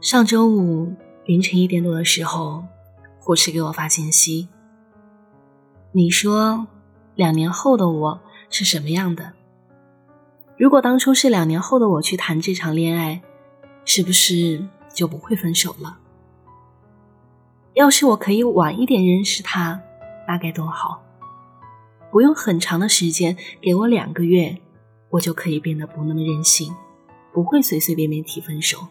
上周五凌晨一点多的时候，护士给我发信息。你说，两年后的我是什么样的？如果当初是两年后的我去谈这场恋爱，是不是就不会分手了？要是我可以晚一点认识他，那该多好！不用很长的时间，给我两个月，我就可以变得不那么任性，不会随随便便提分手。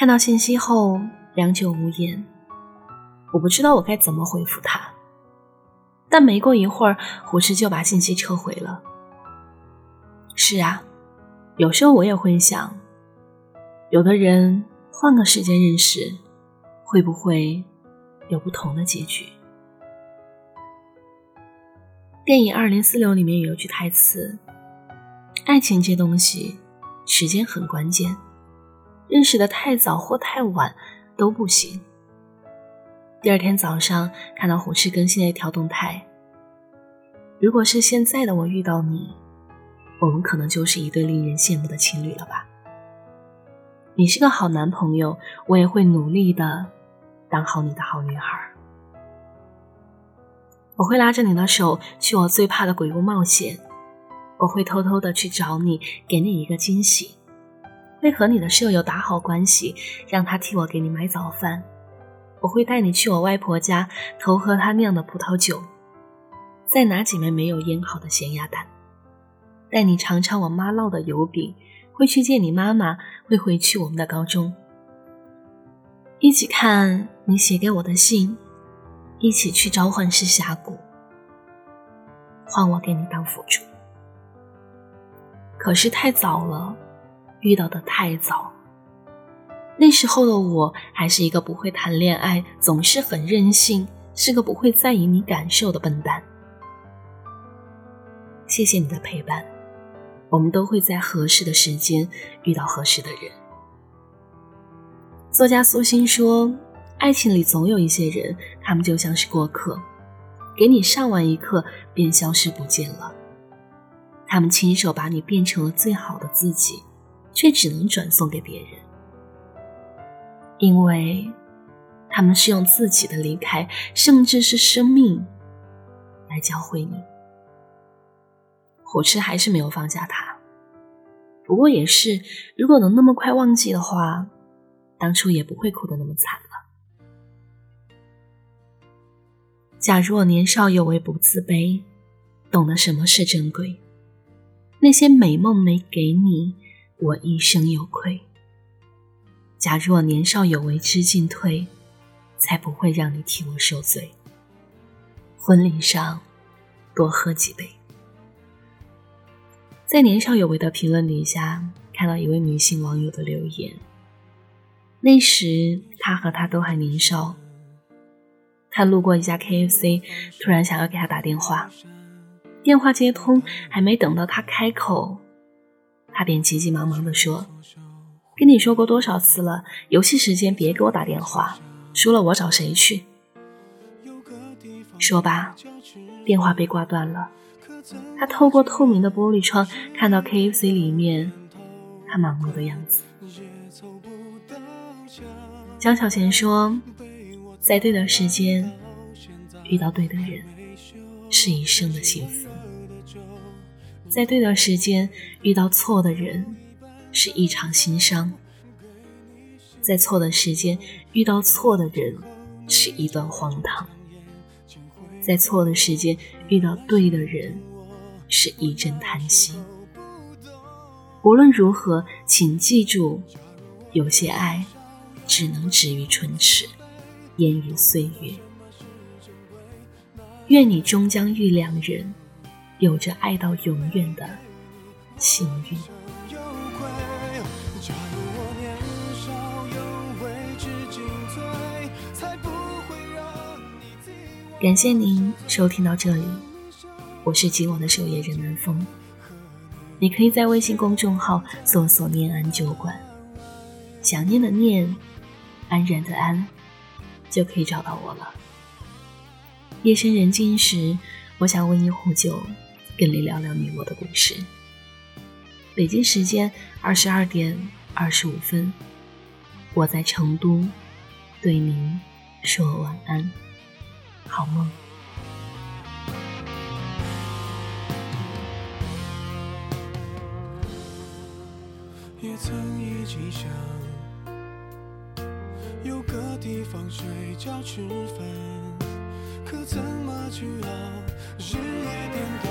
看到信息后，良久无言。我不知道我该怎么回复他，但没过一会儿，胡适就把信息撤回了。是啊，有时候我也会想，有的人换个时间认识，会不会有不同的结局？电影《二零四六》里面有句台词：“爱情这东西，时间很关键，认识的太早或太晚都不行。”第二天早上看到虎翅更新的一条动态，如果是现在的我遇到你，我们可能就是一对令人羡慕的情侣了吧？你是个好男朋友，我也会努力的当好你的好女孩。我会拉着你的手去我最怕的鬼屋冒险，我会偷偷的去找你，给你一个惊喜，会和你的舍友打好关系，让他替我给你买早饭。我会带你去我外婆家偷喝她酿的葡萄酒，再拿几枚没有腌好的咸鸭蛋，带你尝尝我妈烙的油饼，会去见你妈妈，会回去我们的高中，一起看你写给我的信，一起去召唤师峡谷，换我给你当辅助。可是太早了，遇到的太早。那时候的我还是一个不会谈恋爱、总是很任性、是个不会在意你感受的笨蛋。谢谢你的陪伴，我们都会在合适的时间遇到合适的人。作家苏欣说：“爱情里总有一些人，他们就像是过客，给你上完一课便消失不见了。他们亲手把你变成了最好的自己，却只能转送给别人。”因为他们是用自己的离开，甚至是生命，来教会你。火车还是没有放下他。不过也是，如果能那么快忘记的话，当初也不会哭得那么惨了。假如我年少有为不自卑，懂得什么是珍贵，那些美梦没给你，我一生有愧。假若年少有为知进退，才不会让你替我受罪。婚礼上多喝几杯。在年少有为的评论底下，看到一位女性网友的留言。那时她和他都还年少，他路过一家 KFC，突然想要给他打电话，电话接通，还没等到他开口，他便急急忙忙地说。跟你说过多少次了？游戏时间别给我打电话，输了我找谁去？说罢，电话被挂断了。他透过透明的玻璃窗看到 KFC 里面他忙碌的样子。江小贤说，在对的时间遇到对的人，是一生的幸福；在对的时间遇到错的人。是一场心伤，在错的时间遇到错的人，是一段荒唐；在错的时间遇到对的人，是一阵叹息。无论如何，请记住，有些爱只能止于唇齿，烟于岁月。愿你终将遇良人，有着爱到永远的幸运。感谢您收听到这里，我是今晚的守夜人南风。你可以在微信公众号搜索“念安酒馆”，想念的念，安然的安，就可以找到我了。夜深人静时，我想温一壶酒，跟你聊聊你我的故事。北京时间二十二点二十五分，我在成都对您说晚安，好梦。也曾一起想有个地方睡觉吃饭，可怎么去熬？日夜颠倒，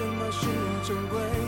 什么是珍贵，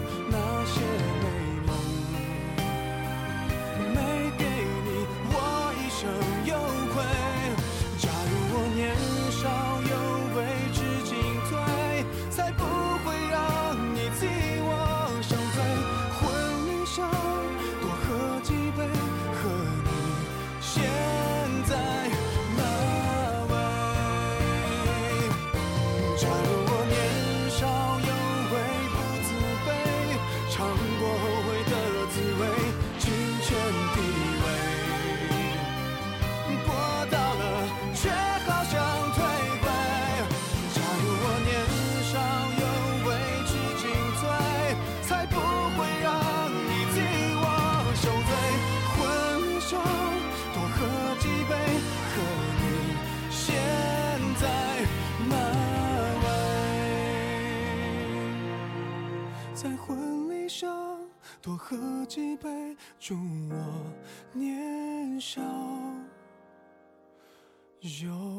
多喝几杯，祝我年少有